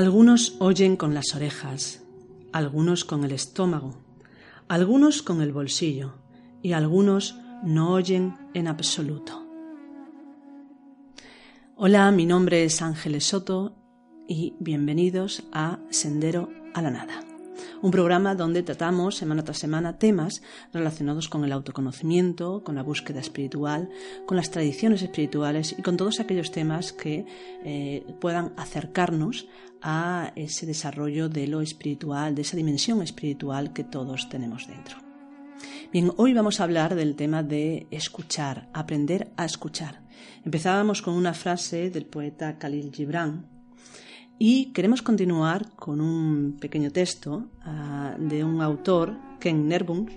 Algunos oyen con las orejas, algunos con el estómago, algunos con el bolsillo y algunos no oyen en absoluto. Hola, mi nombre es Ángeles Soto y bienvenidos a Sendero a la Nada un programa donde tratamos semana tras semana temas relacionados con el autoconocimiento, con la búsqueda espiritual, con las tradiciones espirituales y con todos aquellos temas que eh, puedan acercarnos a ese desarrollo de lo espiritual, de esa dimensión espiritual que todos tenemos dentro. Bien, hoy vamos a hablar del tema de escuchar, aprender a escuchar. Empezábamos con una frase del poeta Khalil Gibran, y queremos continuar con un pequeño texto ah, de un autor, Ken Nerbun,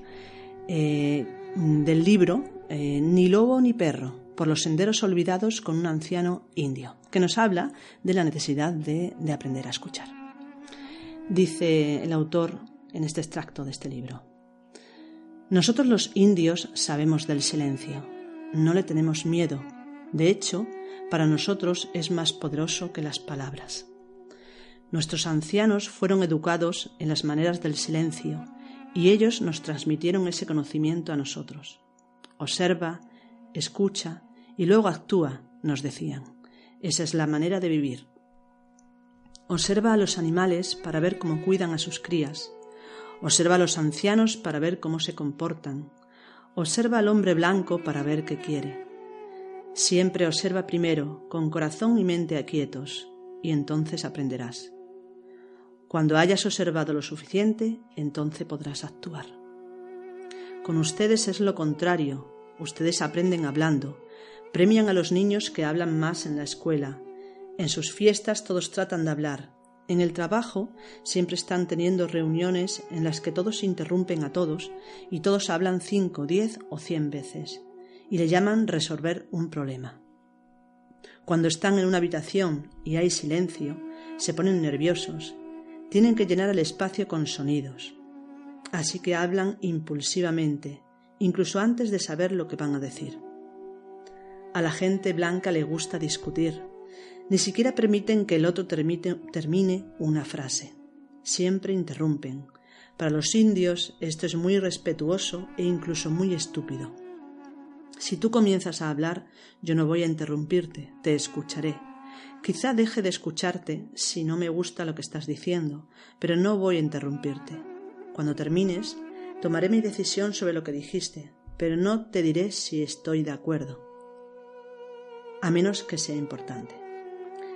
eh, del libro eh, Ni lobo ni perro, por los senderos olvidados con un anciano indio, que nos habla de la necesidad de aprender a escuchar. Dice el autor en este extracto de este libro, Nosotros los indios sabemos del silencio, no le tenemos miedo, de hecho, para nosotros es más poderoso que las palabras. Nuestros ancianos fueron educados en las maneras del silencio y ellos nos transmitieron ese conocimiento a nosotros. Observa, escucha y luego actúa, nos decían. Esa es la manera de vivir. Observa a los animales para ver cómo cuidan a sus crías. Observa a los ancianos para ver cómo se comportan. Observa al hombre blanco para ver qué quiere. Siempre observa primero, con corazón y mente aquietos, y entonces aprenderás. Cuando hayas observado lo suficiente, entonces podrás actuar. Con ustedes es lo contrario. Ustedes aprenden hablando, premian a los niños que hablan más en la escuela. En sus fiestas todos tratan de hablar. En el trabajo siempre están teniendo reuniones en las que todos interrumpen a todos y todos hablan cinco, diez o cien veces y le llaman resolver un problema. Cuando están en una habitación y hay silencio, se ponen nerviosos tienen que llenar el espacio con sonidos. Así que hablan impulsivamente, incluso antes de saber lo que van a decir. A la gente blanca le gusta discutir. Ni siquiera permiten que el otro termine una frase. Siempre interrumpen. Para los indios esto es muy respetuoso e incluso muy estúpido. Si tú comienzas a hablar, yo no voy a interrumpirte, te escucharé Quizá deje de escucharte si no me gusta lo que estás diciendo, pero no voy a interrumpirte. Cuando termines, tomaré mi decisión sobre lo que dijiste, pero no te diré si estoy de acuerdo, a menos que sea importante.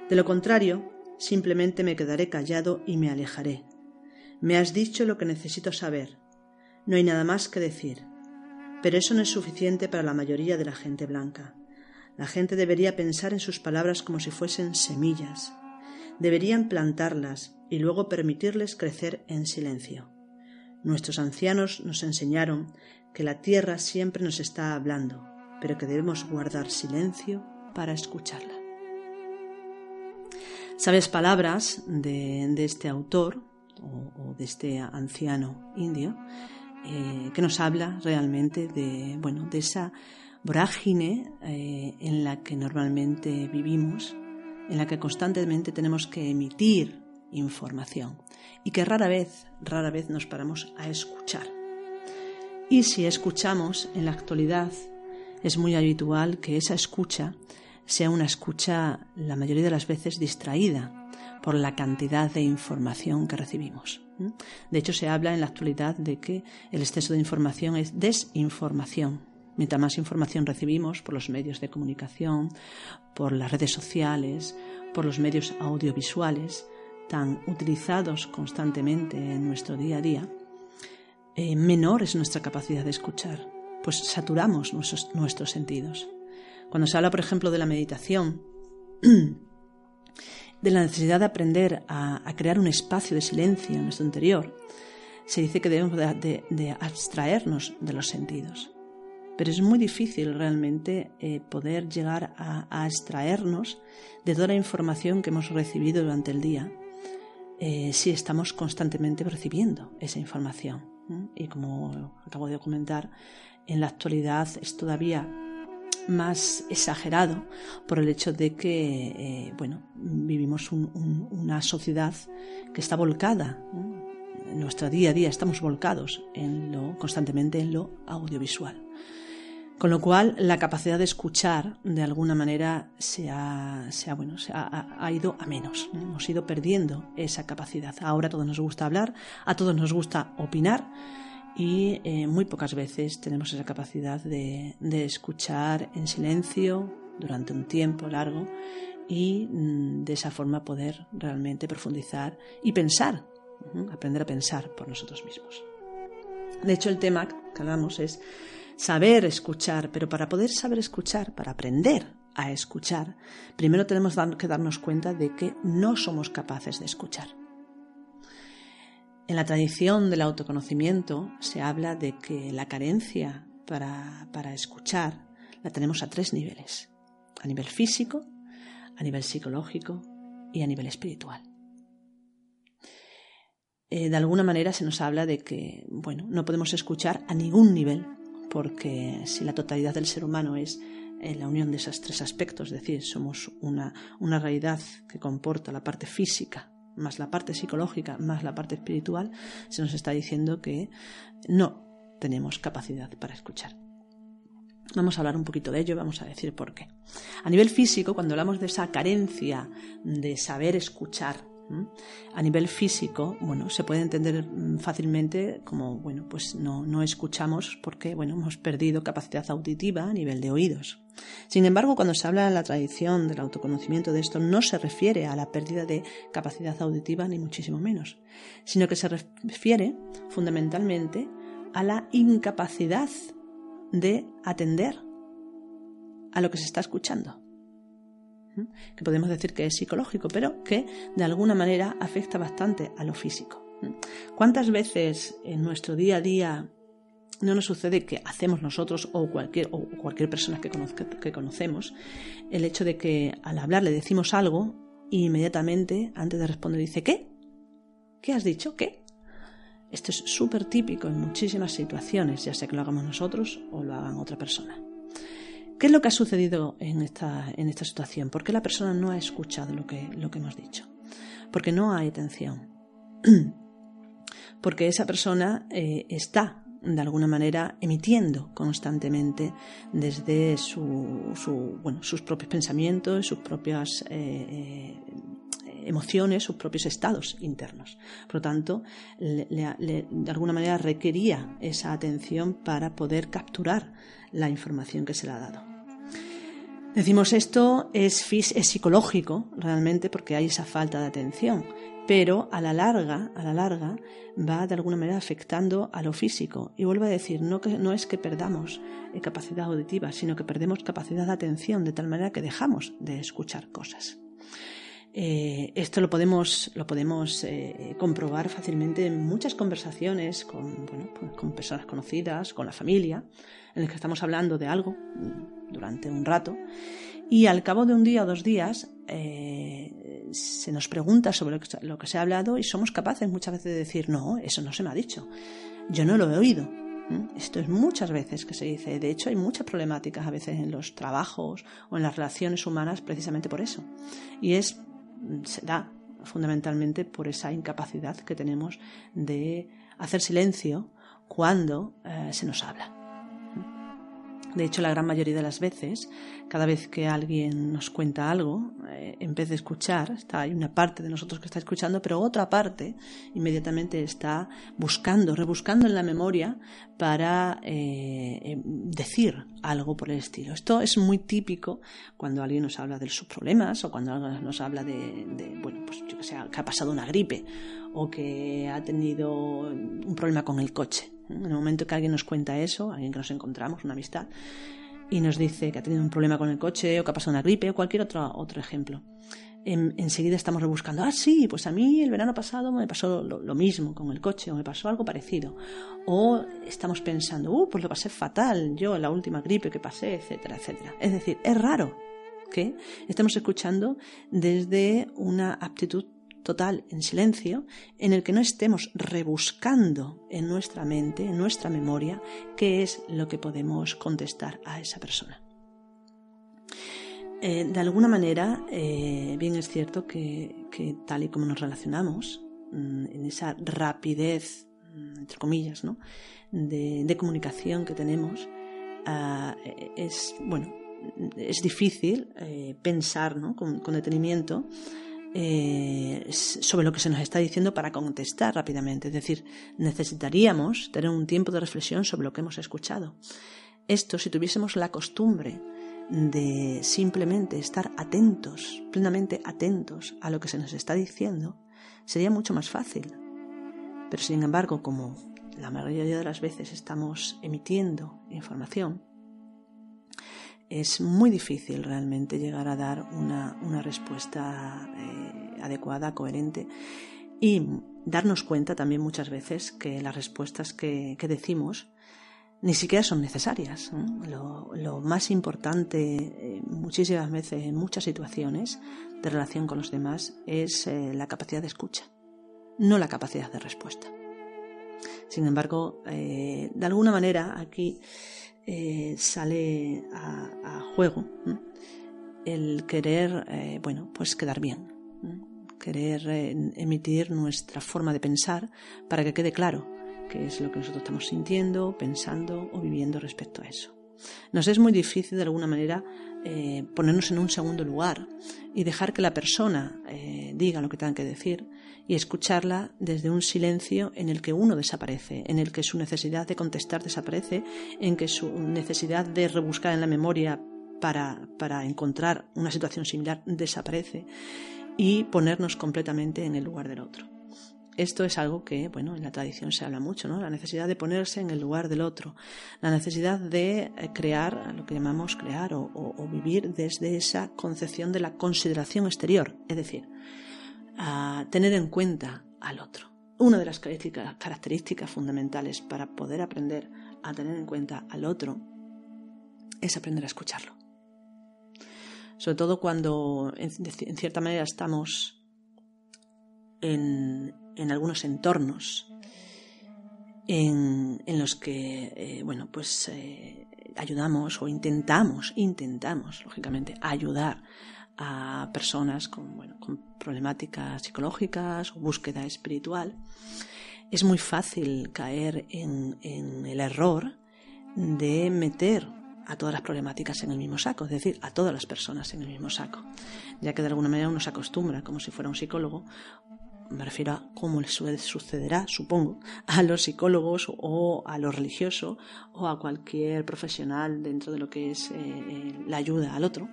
De lo contrario, simplemente me quedaré callado y me alejaré. Me has dicho lo que necesito saber. No hay nada más que decir. Pero eso no es suficiente para la mayoría de la gente blanca. La gente debería pensar en sus palabras como si fuesen semillas. Deberían plantarlas y luego permitirles crecer en silencio. Nuestros ancianos nos enseñaron que la tierra siempre nos está hablando, pero que debemos guardar silencio para escucharla. Sabes palabras de, este autor o, de este anciano indio eh, que nos habla realmente de, bueno, de esa vorágine eh, en la que normalmente vivimos, en la que constantemente tenemos que emitir información y que rara vez, rara vez nos paramos a escuchar. Y si escuchamos en la actualidad, es muy habitual que esa escucha sea una escucha la mayoría de las veces distraída por la cantidad de información que recibimos. De hecho, se habla en la actualidad de que el exceso de información es desinformación Mientras más información recibimos por los medios de comunicación, por las redes sociales, por los medios audiovisuales, tan utilizados constantemente en nuestro día a día, eh, menor es nuestra capacidad de escuchar, pues saturamos nuestros, nuestros sentidos. Cuando se habla, por ejemplo, de la meditación, de la necesidad de aprender a, crear un espacio de silencio en nuestro interior, se dice que debemos de abstraernos de los sentidos pero es muy difícil realmente eh, poder llegar a, extraernos de toda la información que hemos recibido durante el día eh, si estamos constantemente recibiendo esa información. Y como acabo de comentar, en la actualidad es todavía más exagerado por el hecho de que, eh, bueno, vivimos una sociedad que está volcada. En nuestro día a día estamos volcados constantemente en lo audiovisual. Con lo cual, la capacidad de escuchar, de alguna manera, se ha, bueno, se ha, ido a menos. Hemos ido perdiendo esa capacidad. Ahora a todos nos gusta hablar, a todos nos gusta opinar y eh, muy pocas veces tenemos esa capacidad de, escuchar en silencio durante un tiempo largo y mm, de esa forma poder realmente profundizar y pensar, aprender a pensar por nosotros mismos. De hecho, el tema que hablamos es saber escuchar, pero para poder saber escuchar, para aprender a escuchar, primero tenemos que darnos cuenta de que no somos capaces de escuchar. En la tradición del autoconocimiento se habla de que la carencia para, para escuchar la tenemos a tres niveles, a nivel físico, a nivel psicológico y a nivel espiritual. Eh, de alguna manera se nos habla de que bueno, no podemos escuchar a ningún nivel porque si la totalidad del ser humano es eh, la unión de esos tres aspectos, es decir, somos una, una realidad que comporta la parte física, más la parte psicológica, más la parte espiritual, se nos está diciendo que no tenemos capacidad para escuchar. Vamos a hablar un poquito de ello, vamos a decir por qué. A nivel físico, cuando hablamos de esa carencia de saber escuchar, a nivel físico, bueno, se puede entender mm, fácilmente como, bueno, pues no, no escuchamos porque, bueno, hemos perdido capacidad auditiva a nivel de oídos. Sin embargo, cuando se habla en la tradición del autoconocimiento de esto, no se refiere a la pérdida de capacidad auditiva ni muchísimo menos, sino que se refiere fundamentalmente a la incapacidad de atender a lo que se está escuchando que podemos decir que es psicológico, pero que de alguna manera afecta bastante a lo físico. ¿Cuántas veces en nuestro día a día no nos sucede que hacemos nosotros o cualquier, o cualquier persona que, conocemos el hecho de que al hablar le decimos algo y inmediatamente antes de responder dice ¿qué? ¿Qué has dicho? ¿Qué? Esto es súper típico en muchísimas situaciones, ya sea que lo hagamos nosotros o lo hagan otra persona. ¿Qué es lo que ha sucedido en esta, en esta situación? ¿Por qué la persona no ha escuchado lo que, lo que hemos dicho? Porque no hay atención. Porque esa persona eh, está, de alguna manera, emitiendo constantemente desde su, sus propios pensamientos, sus propias eh, eh, emociones, sus propios estados internos. Por lo tanto, de alguna manera requería esa atención para poder capturar la información que se le ha dado. Decimos esto es, es psicológico realmente porque hay esa falta de atención, pero a la larga, a la larga va de alguna manera afectando a lo físico. Y vuelvo a decir, no, que, no es que perdamos eh, capacidad auditiva, sino que perdemos capacidad de atención de tal manera que dejamos de escuchar cosas. Eh, esto lo podemos, lo podemos eh, comprobar fácilmente en muchas conversaciones con, bueno, pues con personas conocidas, con la familia, en las que estamos hablando de algo durante un rato y al cabo de un día o dos días eh, se nos pregunta sobre lo que, se ha hablado y somos capaces muchas veces de decir, no, eso no se me ha dicho, yo no lo he oído. Esto es muchas veces que se dice. De hecho, hay muchas problemáticas a veces en los trabajos o en las relaciones humanas precisamente por eso. Y es, se da fundamentalmente por esa incapacidad que tenemos de hacer silencio cuando eh, se nos habla. De hecho, la gran mayoría de las veces, cada vez que alguien nos cuenta algo, eh, en vez de escuchar, está, hay una parte de nosotros que está escuchando, pero otra parte inmediatamente está buscando, rebuscando en la memoria para eh, em, decir algo por el estilo. Esto es muy típico cuando alguien nos habla de sus problemas o cuando alguien nos habla de, bueno, pues yo que sé, que ha pasado una gripe o que ha tenido un problema con el coche. En el momento que alguien nos cuenta eso, alguien que nos encontramos, una amistad, y nos dice que ha tenido un problema con el coche o que ha pasado una gripe o cualquier otro, otro ejemplo, enseguida estamos rebuscando, ah, sí, pues a mí el verano pasado me pasó lo, mismo con el coche o me pasó algo parecido. O estamos pensando, uh, pues lo pasé fatal, yo la última gripe que pasé, etcétera, etcétera. Es decir, es raro que estemos escuchando desde una aptitud total en silencio, en el que no estemos rebuscando en nuestra mente, en nuestra memoria, qué es lo que podemos contestar a esa persona. Eh, de alguna manera, eh, bien es cierto que, tal y como nos relacionamos, mm, en esa rapidez, mm, entre comillas, ¿no? de, comunicación que tenemos, ah, es, bueno, es difícil eh, pensar con, detenimiento sobre lo que se nos está diciendo para contestar rápidamente. Es decir, necesitaríamos tener un tiempo de reflexión sobre lo que hemos escuchado. Esto, si tuviésemos la costumbre de simplemente estar atentos, plenamente atentos a lo que se nos está diciendo, sería mucho más fácil. Pero sin embargo, como la mayoría de las veces estamos emitiendo información, es muy difícil realmente llegar a dar una, respuesta eh, adecuada, coherente y darnos cuenta también muchas veces que las respuestas que decimos ni siquiera son necesarias. Lo, más importante eh, muchísimas veces en muchas situaciones de relación con los demás es eh, la capacidad de escucha, no la capacidad de respuesta. Sin embargo, de alguna manera aquí sale a, juego el querer, bueno, pues quedar bien, querer emitir nuestra forma de pensar para que quede claro qué es lo que nosotros estamos sintiendo, pensando o viviendo respecto a eso. Nos es muy difícil de alguna manera eh, ponernos en un segundo lugar y dejar que la persona eh, diga lo que tenga que decir y escucharla desde un silencio en el que uno desaparece, en el que su necesidad de contestar desaparece, en que su necesidad de rebuscar en la memoria para, para encontrar una situación similar desaparece y ponernos completamente en el lugar del otro. Esto es algo que, bueno, en la tradición se habla mucho, ¿no? La necesidad de ponerse en el lugar del otro, la necesidad de eh, crear, lo que llamamos crear o, vivir desde esa concepción de la consideración exterior, es decir, tener en cuenta al otro. Una de las características fundamentales para poder aprender a tener en cuenta al otro es aprender a escucharlo. Sobre todo cuando, en cierta manera, estamos en, en algunos entornos en, los que, eh, bueno, pues eh, ayudamos o intentamos, intentamos, lógicamente, ayudar a personas con, bueno, con problemáticas psicológicas o búsqueda espiritual, es muy fácil caer en, en el error de meter a todas las problemáticas en el mismo saco, es decir, a todas las personas en el mismo saco, ya que de alguna manera uno se acostumbra, como si fuera un psicólogo, me refiero a cómo le sucederá, supongo, a los psicólogos o a los religiosos o a cualquier profesional dentro de lo que es eh, eh, la ayuda al otro,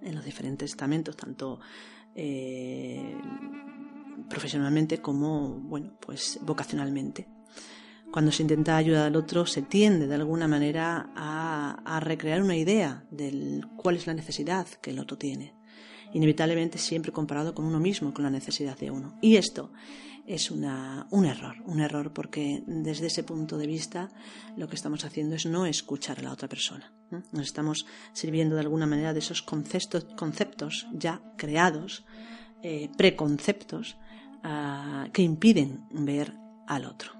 en los diferentes estamentos, tanto eh, profesionalmente como, bueno, pues vocacionalmente. Cuando se intenta ayudar al otro, se tiende de alguna manera a, a recrear una idea de cuál es la necesidad que el otro tiene inevitablemente siempre comparado con uno mismo, con la necesidad de uno. Y esto es una, un error, un error porque desde ese punto de vista lo que estamos haciendo es no escuchar a la otra persona. Nos estamos sirviendo de alguna manera de esos conceptos, conceptos ya creados, eh, preconceptos, ah, que impiden ver al otro.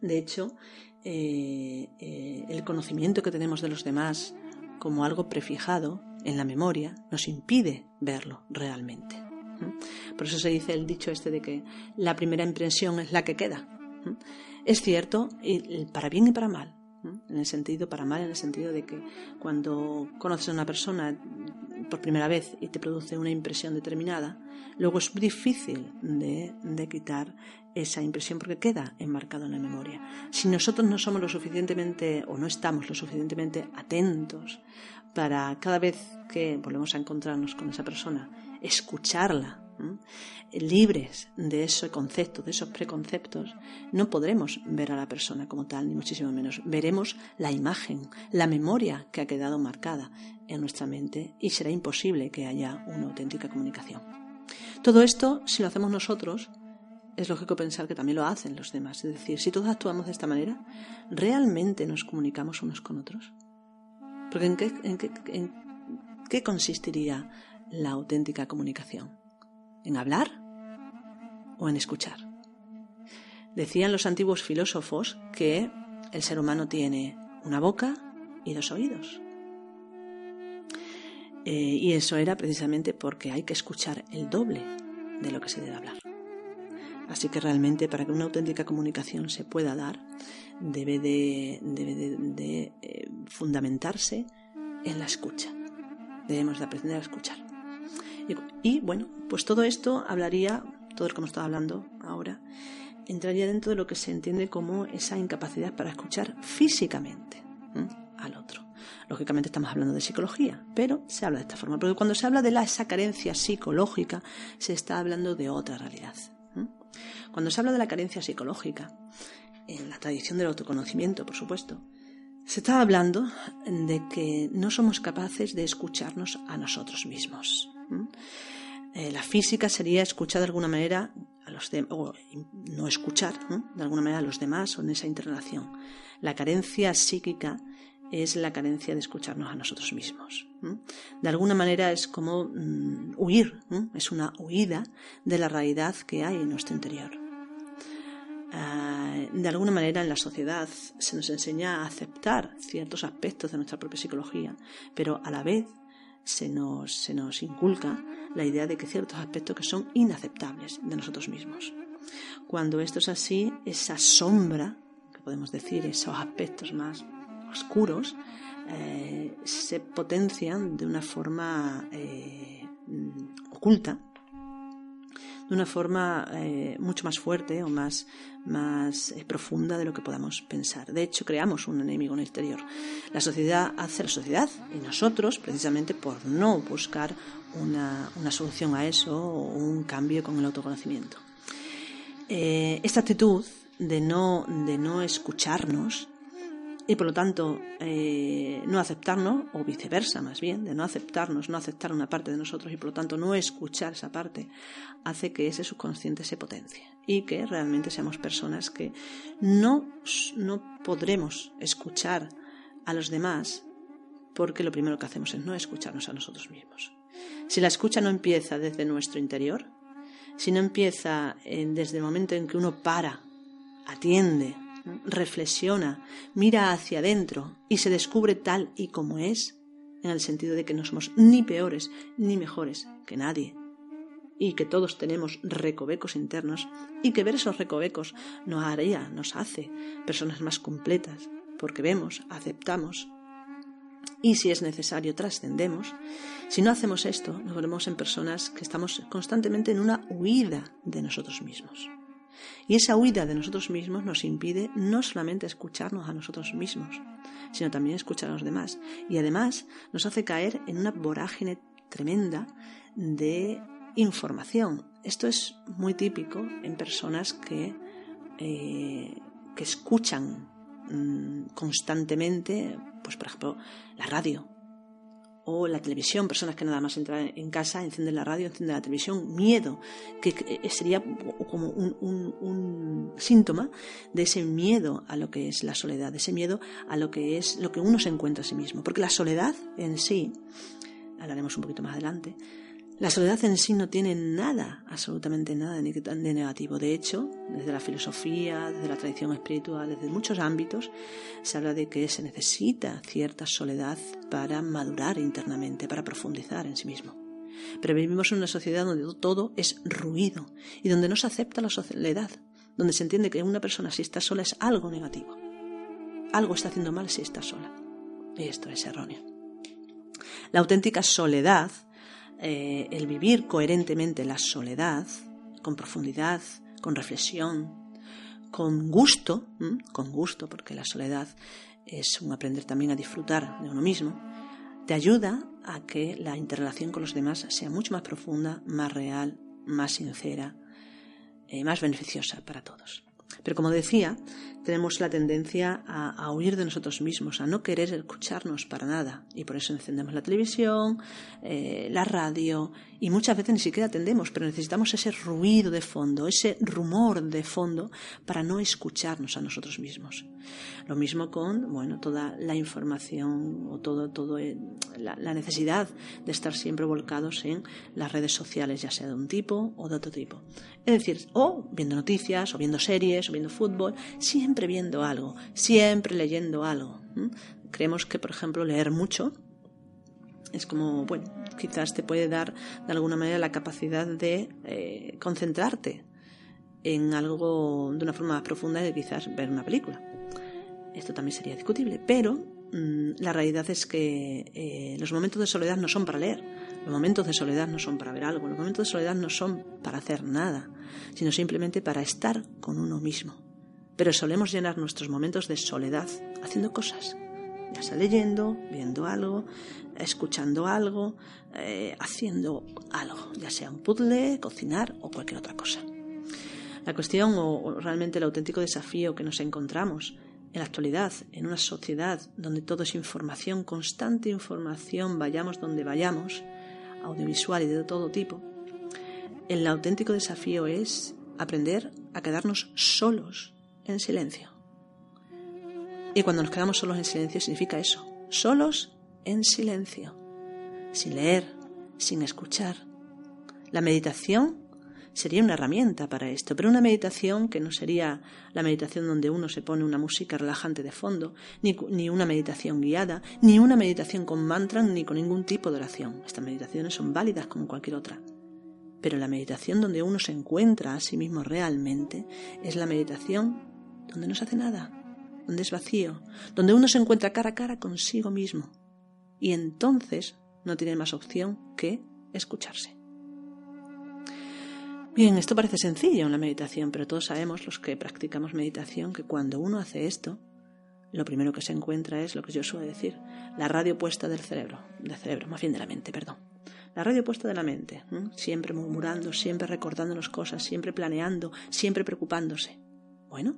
De hecho, eh, eh, el conocimiento que tenemos de los demás como algo prefijado en la memoria nos impide verlo realmente. Por eso se dice el dicho este de que la primera impresión es la que queda. Es cierto, para bien y para mal. En el sentido, para mal, en el sentido de que cuando conoces a una persona por primera vez y te produce una impresión determinada, luego es difícil de quitar esa impresión porque queda enmarcado en la memoria. Si nosotros no somos lo suficientemente o no estamos lo suficientemente atentos para cada vez que volvemos a encontrarnos con esa persona, escucharla, libres de ese concepto, de esos preconceptos, no podremos ver a la persona como tal, ni muchísimo menos. Veremos la imagen, la memoria que ha quedado marcada en nuestra mente y será imposible que haya una auténtica comunicación. Todo esto, si lo hacemos nosotros, es lógico pensar que también lo hacen los demás. Es decir, si todos actuamos de esta manera, ¿realmente nos comunicamos unos con otros? Porque ¿en qué, consistiría la auténtica comunicación? ¿En hablar o en escuchar? Decían los antiguos filósofos que el ser humano tiene una boca y dos oídos. Eh, y eso era precisamente porque hay que escuchar el doble de lo que se debe hablar. Así que realmente para que una auténtica comunicación se pueda dar, debe de, eh, fundamentarse en la escucha. Debemos de aprender a escuchar. Y, bueno, pues todo esto hablaría, todo lo que hemos estado hablando ahora, entraría dentro de lo que se entiende como esa incapacidad para escuchar físicamente al otro. Lógicamente estamos hablando de psicología, pero se habla de esta forma, porque cuando se habla de la, esa carencia psicológica, se está hablando de otra realidad. Cuando se habla de la carencia psicológica, en la tradición del autoconocimiento, por supuesto, se está hablando de que no somos capaces de escucharnos a nosotros mismos. Eh, la física sería escuchar de alguna manera a los o no escuchar de alguna manera a los demás o en esa interrelación. La carencia psíquica es la carencia de escucharnos a nosotros mismos. De alguna manera es como mm, huir, es una huida de la realidad que hay en nuestro interior. Ah, de alguna manera en la sociedad se nos enseña a aceptar ciertos aspectos de nuestra propia psicología, pero a la vez se nos, se nos inculca la idea de que ciertos aspectos que son inaceptables de nosotros mismos. Cuando esto es así, esa sombra, que podemos decir, esos aspectos más oscuros eh, se potencian de una forma eh, oculta, de una forma eh, mucho más fuerte o más, más profunda de lo que podamos pensar. De hecho, creamos un enemigo en el exterior. La sociedad hace la sociedad y nosotros, precisamente por no buscar una, una solución a eso o un cambio con el autoconocimiento. esta actitud de no, de no escucharnos y por lo tanto eh, no aceptarnos, o viceversa más bien, de no aceptarnos, no aceptar una parte de nosotros y por lo tanto no escuchar esa parte, hace que ese subconsciente se potencie y que realmente seamos personas que no, no podremos escuchar a los demás porque lo primero que hacemos es no escucharnos a nosotros mismos. Si la escucha no empieza desde nuestro interior, si no empieza desde el momento en que uno para, atiende, reflexiona, mira hacia adentro y se descubre tal y como es, en el sentido de que no somos ni peores ni mejores que nadie, y que todos tenemos recovecos internos, y que ver esos recovecos nos haría, nos hace personas más completas, porque vemos, aceptamos, y si es necesario trascendemos, si no hacemos esto, nos volvemos en personas que estamos constantemente en una huida de nosotros mismos. Y esa huida de nosotros mismos nos impide no solamente escucharnos a nosotros mismos, sino también escuchar a los demás. Y además nos hace caer en una vorágine tremenda de información. Esto es muy típico en personas que, eh, que escuchan mm, constantemente, pues por ejemplo, la radio, o la televisión, personas que nada más entran en casa, encienden la radio, encienden la televisión, miedo, que sería como un, síntoma de ese miedo a lo que es la soledad, de ese miedo a lo que es lo que uno se encuentra a sí mismo. Porque la soledad en sí, hablaremos un poquito más adelante, la soledad en sí no tiene nada, absolutamente nada de negativo. De hecho, desde la filosofía, desde la tradición espiritual, desde muchos ámbitos, se habla de que se necesita cierta soledad para madurar internamente, para profundizar en sí mismo. Pero vivimos en una sociedad donde todo es ruido y donde no se acepta la soledad, donde se entiende que una persona si está sola es algo negativo. Algo está haciendo mal si está sola. Y esto es erróneo. La auténtica soledad eh, el vivir coherentemente la soledad, con profundidad, con reflexión, con gusto, con gusto, porque la soledad es un aprender también a disfrutar de uno mismo, te ayuda a que la interrelación con los demás sea mucho más profunda, más real, más sincera, eh, más beneficiosa para todos. Pero como decía, tenemos la tendencia a, huir de nosotros mismos, a no querer escucharnos para nada. Y por eso encendemos la televisión, eh, la radio, y muchas veces ni siquiera atendemos, pero necesitamos ese ruido de fondo, ese rumor de fondo para no escucharnos a nosotros mismos. Lo mismo con, bueno, toda la información o todo, todo eh, la, la necesidad de estar siempre volcados en las redes sociales, ya sea de un tipo o de otro tipo. Es decir, o viendo noticias, o viendo series, o viendo fútbol, siempre viendo algo, siempre leyendo algo. Creemos que, por ejemplo, leer mucho Es como, bueno, quizás te puede dar de alguna manera la capacidad de eh, concentrarte en algo de una forma más profunda que quizás ver una película. Esto también sería discutible, pero mm, la realidad es que eh, los momentos de soledad no son para leer, los momentos de soledad no son para ver algo, los momentos de soledad no son para hacer nada, sino simplemente para estar con uno mismo. Pero solemos llenar nuestros momentos de soledad haciendo cosas, ya sea leyendo, viendo algo, escuchando algo, eh, haciendo algo, ya sea un puzzle, cocinar o cualquier otra cosa. La cuestión o, realmente el auténtico desafío que nos encontramos en la actualidad, en una sociedad donde todo es información, constante información, vayamos donde vayamos, audiovisual y de todo tipo, el auténtico desafío es aprender a quedarnos solos en silencio. Y cuando nos quedamos solos en silencio significa eso, solos en silencio, sin leer, sin escuchar. La meditación sería una herramienta para esto, pero una meditación que no sería la meditación donde uno se pone una música relajante de fondo, ni, ni una meditación guiada, ni una meditación con mantra, ni con ningún tipo de oración. Estas meditaciones son válidas como cualquier otra. Pero la meditación donde uno se encuentra a sí mismo realmente es la meditación donde no se hace nada, donde es vacío, donde uno se encuentra cara a cara consigo mismo. Y entonces no tiene más opción que escucharse. Bien, esto parece sencillo en la meditación, pero todos sabemos, los que practicamos meditación, que cuando uno hace esto, lo primero que se encuentra es lo que yo suelo decir, la radio puesta del cerebro, del cerebro, más bien de la mente, perdón. La radio puesta de la mente, siempre murmurando, siempre recordándonos cosas, siempre planeando, siempre preocupándose. Bueno,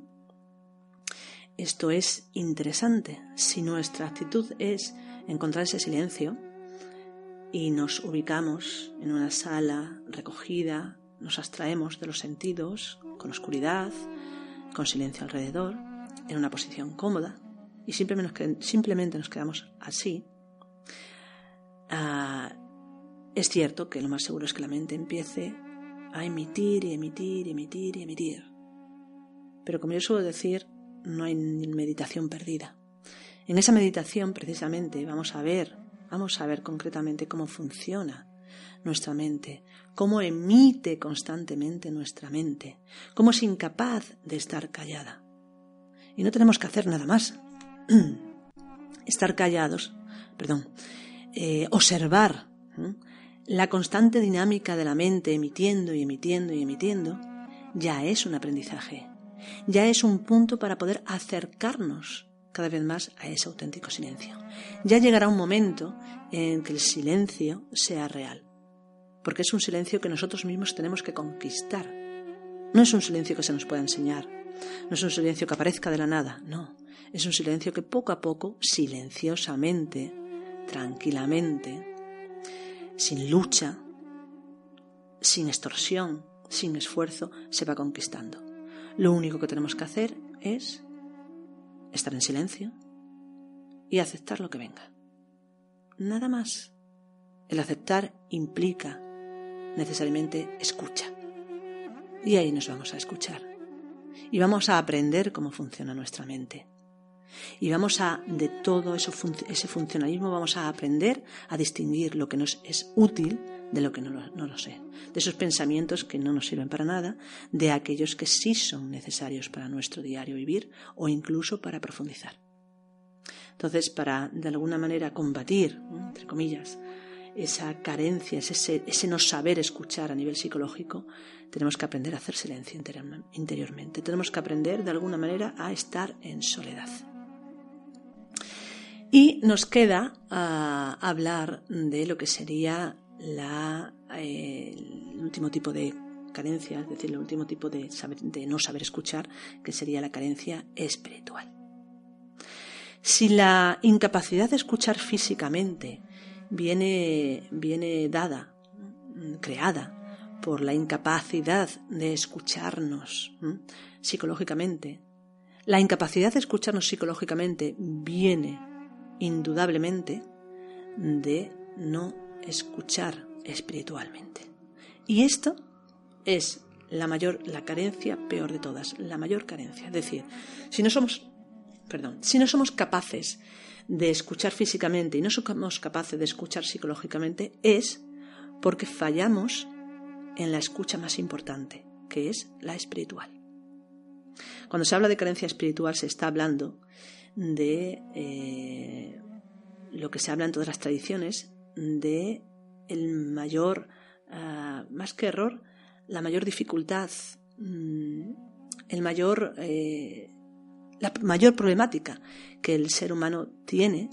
esto es interesante. Si nuestra actitud es encontrar ese silencio y nos ubicamos en una sala recogida, nos abstraemos de los sentidos, con oscuridad, con silencio alrededor, en una posición cómoda, y simplemente nos, quedamos así, ah, es cierto que lo más seguro es que la mente empiece a emitir y emitir y emitir y emitir. Pero como yo suelo decir, no hay meditación perdida. En esa meditación, precisamente, vamos a ver, vamos a ver concretamente cómo funciona nuestra mente, cómo emite constantemente nuestra mente, cómo es incapaz de estar callada. Y no tenemos que hacer nada más. estar callados, perdón, eh, observar la constante dinámica de la mente emitiendo y emitiendo y emitiendo, ya es un aprendizaje ya es un punto para poder acercarnos cada vez más a ese auténtico silencio. Ya llegará un momento en que el silencio sea real, porque es un silencio que nosotros mismos tenemos que conquistar. No es un silencio que se nos pueda enseñar, no es un silencio que aparezca de la nada, no, es un silencio que poco a poco, silenciosamente, tranquilamente, sin lucha, sin extorsión, sin esfuerzo, se va conquistando. Lo único que tenemos que hacer es estar en silencio y aceptar lo que venga. Nada más. El aceptar implica necesariamente escucha. Y ahí nos vamos a escuchar. Y vamos a aprender cómo funciona nuestra mente. Y vamos a, de todo eso, ese funcionalismo, vamos a aprender a distinguir lo que nos es útil de lo que no lo, sé, de esos pensamientos que no nos sirven para nada, de aquellos que sí son necesarios para nuestro diario vivir o incluso para profundizar. Entonces, para de alguna manera combatir, entre comillas, esa carencia, ese, ese no saber escuchar a nivel psicológico, tenemos que aprender a hacer silencio interiormente. Tenemos que aprender de alguna manera a estar en soledad. Y nos queda ah, hablar de lo que sería la, eh, el último tipo de carencia, es decir, el último tipo de, de no saber escuchar, que sería la carencia espiritual. Si la incapacidad de escuchar físicamente viene, viene dada, creada por la incapacidad de escucharnos psicológicamente, la incapacidad de escucharnos psicológicamente viene indudablemente de no escuchar espiritualmente. Y esto es la mayor, la carencia peor de todas, la mayor carencia. Es decir, si no somos, perdón, si no somos capaces de escuchar físicamente y no somos capaces de escuchar psicológicamente es porque fallamos en la escucha más importante, que es la espiritual. Cuando se habla de carencia espiritual se está hablando de eh, lo que se habla en todas las tradiciones, de el mayor, ah, más que error, la mayor dificultad, mm, el mayor, eh, la mayor problemática que el ser humano tiene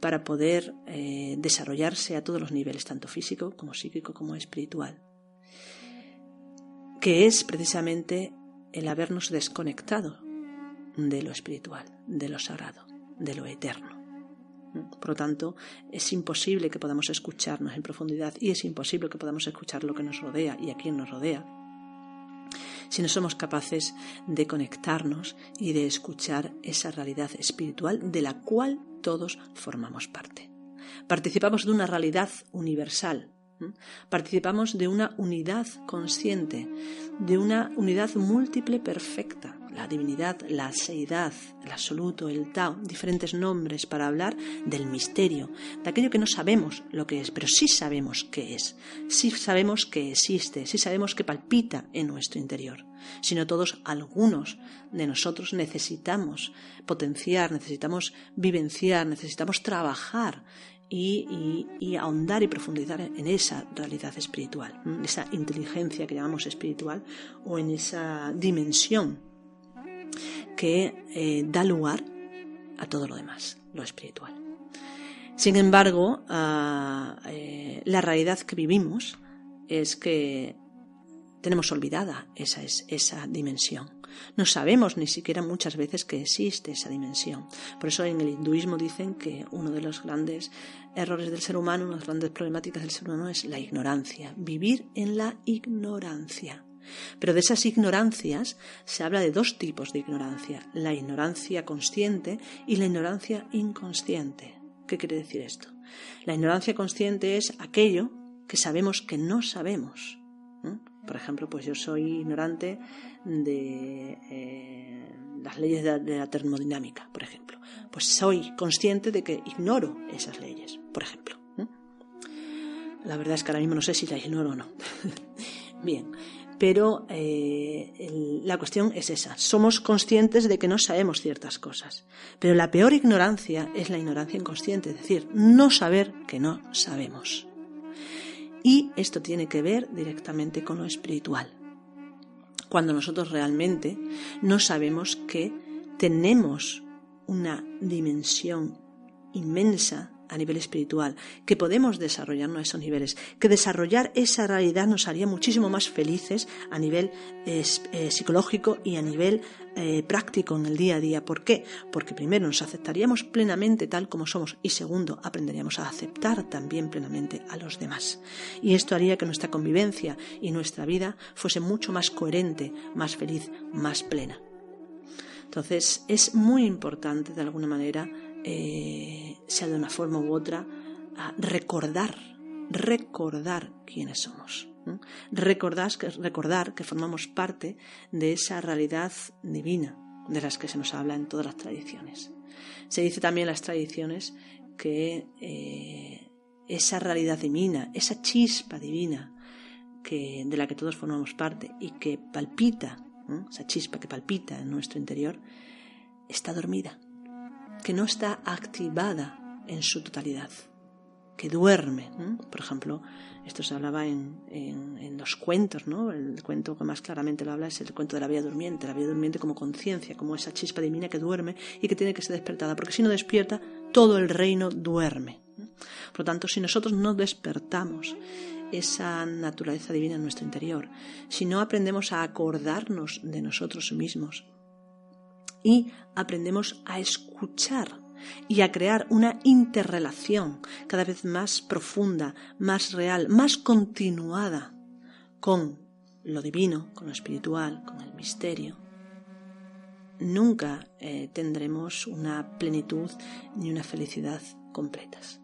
para poder eh, desarrollarse a todos los niveles, tanto físico como psíquico como espiritual, que es precisamente el habernos desconectado de lo espiritual, de lo sagrado, de lo eterno. Por lo tanto, es imposible que podamos escucharnos en profundidad y es imposible que podamos escuchar lo que nos rodea y a quien nos rodea si no somos capaces de conectarnos y de escuchar esa realidad espiritual de la cual todos formamos parte. Participamos de una realidad universal, participamos de una unidad consciente, de una unidad múltiple perfecta, la divinidad, la seidad, el absoluto, el Tao, diferentes nombres para hablar del misterio, de aquello que no sabemos lo que es, pero sí sabemos qué es, sí sabemos que existe, sí sabemos que palpita en nuestro interior. Sino todos, algunos de nosotros necesitamos potenciar, necesitamos vivenciar, necesitamos trabajar y, ahondar y profundizar en esa realidad espiritual, esa inteligencia que llamamos espiritual o en esa dimensión que eh, da lugar a todo lo demás, lo espiritual. Sin embargo, ah, eh, la realidad que vivimos es que tenemos olvidada esa, esa dimensión. No sabemos ni siquiera muchas veces que existe esa dimensión. Por eso en el hinduismo dicen que uno de los grandes errores del ser humano, una de las grandes problemáticas del ser humano es la ignorancia, vivir en la ignorancia. Pero de esas ignorancias se habla de dos tipos de ignorancia, la ignorancia consciente y la ignorancia inconsciente. ¿Qué quiere decir esto? La ignorancia consciente es aquello que sabemos que no sabemos. Por ejemplo, pues yo soy ignorante de eh, las leyes de la termodinámica, por ejemplo. Pues soy consciente de que ignoro esas leyes, por ejemplo. La verdad es que ahora mismo no sé si las ignoro o no. Bien, pero eh, la cuestión es esa. Somos conscientes de que no sabemos ciertas cosas. Pero la peor ignorancia es la ignorancia inconsciente, es decir, no saber que no sabemos. Y esto tiene que ver directamente con lo espiritual. Cuando nosotros realmente no sabemos que tenemos una dimensión inmensa a nivel espiritual, que podemos desarrollarnos a esos niveles, que desarrollar esa realidad nos haría muchísimo más felices a nivel eh, psicológico y a nivel eh, práctico en el día a día. ¿Por qué? Porque primero nos aceptaríamos plenamente tal como somos y segundo aprenderíamos a aceptar también plenamente a los demás. Y esto haría que nuestra convivencia y nuestra vida fuese mucho más coherente, más feliz, más plena. Entonces es muy importante de alguna manera eh, sea de una forma u otra, a recordar, recordar quiénes somos. Recordar, recordar que formamos parte de esa realidad divina de las que se nos habla en todas las tradiciones. Se dice también en las tradiciones que eh, esa realidad divina, esa chispa divina que, de la que todos formamos parte y que palpita, esa chispa que palpita en nuestro interior, está dormida que no está activada en su totalidad, que duerme. Por ejemplo, esto se hablaba en, los cuentos, ¿no? El cuento que más claramente lo habla es el cuento de la vida durmiente, la vida durmiente como conciencia, como esa chispa divina que duerme y que tiene que ser despertada, porque si no despierta, todo el reino duerme. Por lo tanto, si nosotros no despertamos esa naturaleza divina en nuestro interior, si no aprendemos a acordarnos de nosotros mismos, y aprendemos a escuchar y a crear una interrelación cada vez más profunda, más real, más continuada con lo divino, con lo espiritual, con el misterio, nunca eh, tendremos una plenitud ni una felicidad completas.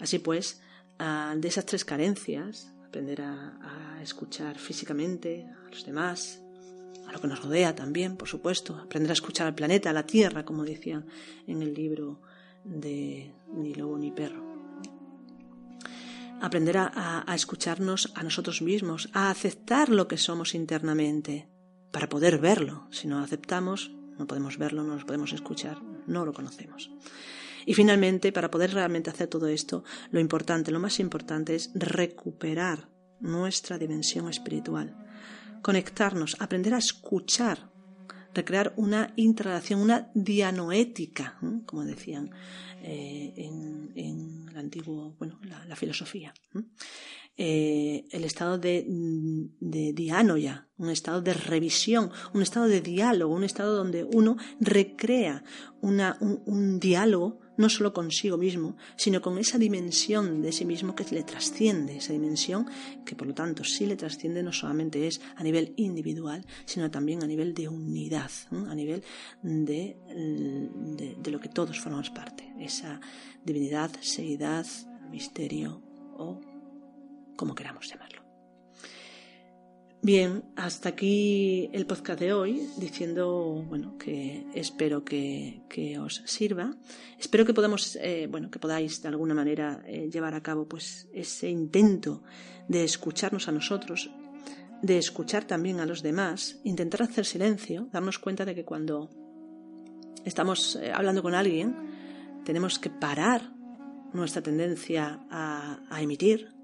Así pues, de esas tres carencias, aprender a escuchar físicamente a los demás, a lo que nos rodea también, por supuesto, aprender a escuchar al planeta, a la Tierra, como decía en el libro de ni lobo ni perro. Aprender a, escucharnos a nosotros mismos, a aceptar lo que somos internamente, para poder verlo. Si no aceptamos, no podemos verlo, no nos podemos escuchar, no lo conocemos. Y finalmente, para poder realmente hacer todo esto, lo importante, lo más importante es recuperar nuestra dimensión espiritual, conectarnos, aprender a escuchar recrear una interrelación, una dianoética, como decían eh, en, el antiguo, bueno, la, filosofía. Eh, el estado de, de diánoya, un estado de revisión, un estado de diálogo, un estado donde uno recrea una, un diálogo no solo consigo mismo, sino con esa dimensión de sí mismo que le trasciende, esa dimensión que por lo tanto sí le trasciende no solamente es a nivel individual, sino también a nivel de unidad, a nivel de, de, lo que todos formamos parte, esa divinidad, seidad, misterio o como queramos llamarlo. Bien, hasta aquí el podcast de hoy, diciendo bueno que espero que, os sirva. Espero que podamos, eh, bueno, que podáis de alguna manera eh, llevar a cabo pues ese intento de escucharnos a nosotros, de escuchar también a los demás, intentar hacer silencio, darnos cuenta de que cuando estamos eh, hablando con alguien, tenemos que parar nuestra tendencia a emitir,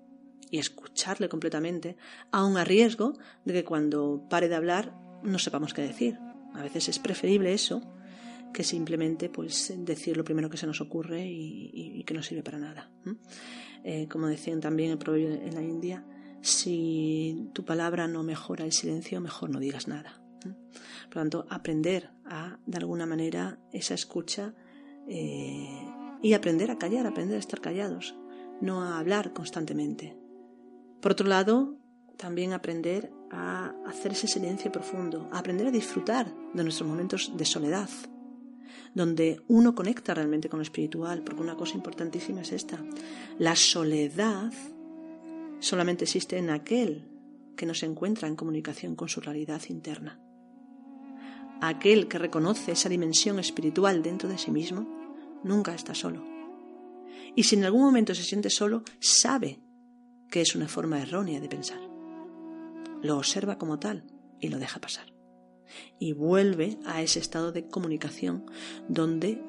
y escucharle completamente, aun a riesgo de que cuando pare de hablar no sepamos qué decir. A veces es preferible eso que simplemente pues decir lo primero que se nos ocurre y, que no sirve para nada. Eh, como decían también el proverbio en la India, si tu palabra no mejora el silencio, mejor no digas nada. Por lo tanto, aprender a, de alguna manera, esa escucha eh, y aprender a callar, aprender a estar callados, no a hablar constantemente. Por otro lado, también aprender a hacer ese silencio profundo, a aprender a disfrutar de nuestros momentos de soledad, donde uno conecta realmente con lo espiritual, porque una cosa importantísima es esta. La soledad solamente existe en aquel que no se encuentra en comunicación con su realidad interna. Aquel que reconoce esa dimensión espiritual dentro de sí mismo nunca está solo. Y si en algún momento se siente solo, sabe que es una forma errónea de pensar. Lo observa como tal y lo deja pasar. Y vuelve a ese estado de comunicación donde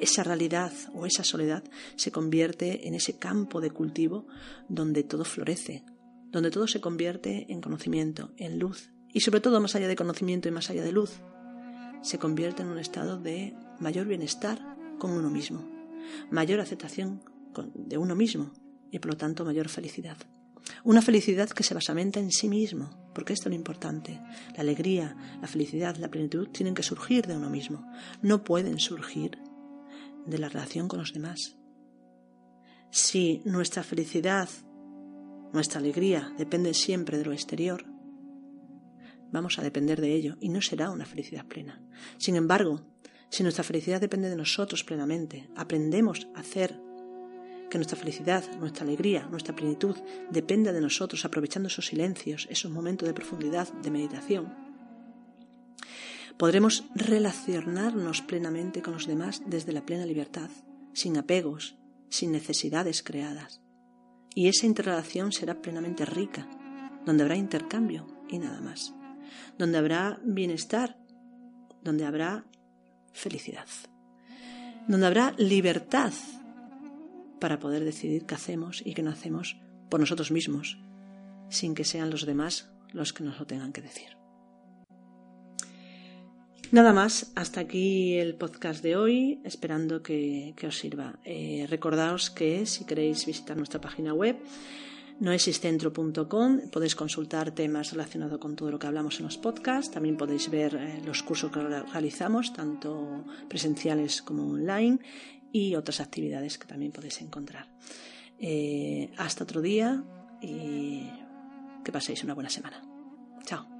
esa realidad o esa soledad se convierte en ese campo de cultivo donde todo florece, donde todo se convierte en conocimiento, en luz y sobre todo más allá de conocimiento y más allá de luz, se convierte en un estado de mayor bienestar con uno mismo, mayor aceptación de uno mismo y por lo tanto mayor felicidad. Una felicidad que se basamenta en sí mismo, porque esto es lo importante. La alegría, la felicidad, la plenitud tienen que surgir de uno mismo, no pueden surgir de la relación con los demás. Si nuestra felicidad, nuestra alegría depende siempre de lo exterior, vamos a depender de ello y no será una felicidad plena. Sin embargo, si nuestra felicidad depende de nosotros plenamente, aprendemos a hacer que nuestra felicidad, nuestra alegría, nuestra plenitud dependa de nosotros, aprovechando esos silencios, esos momentos de profundidad, de meditación. Podremos relacionarnos plenamente con los demás desde la plena libertad, sin apegos, sin necesidades creadas. Y esa interrelación será plenamente rica, donde habrá intercambio y nada más, donde habrá bienestar, donde habrá felicidad, donde habrá libertad para poder decidir qué hacemos y qué no hacemos por nosotros mismos, sin que sean los demás los que nos lo tengan que decir. Nada más, hasta aquí el podcast de hoy, esperando que, os sirva. Eh, recordaos que si queréis visitar nuestra página web, noexistentro.com, podéis consultar temas relacionados con todo lo que hablamos en los podcasts, también podéis ver eh, los cursos que realizamos, tanto presenciales como online, y otras actividades que también podéis encontrar. Eh, hasta otro día y que paséis una buena semana. Chao.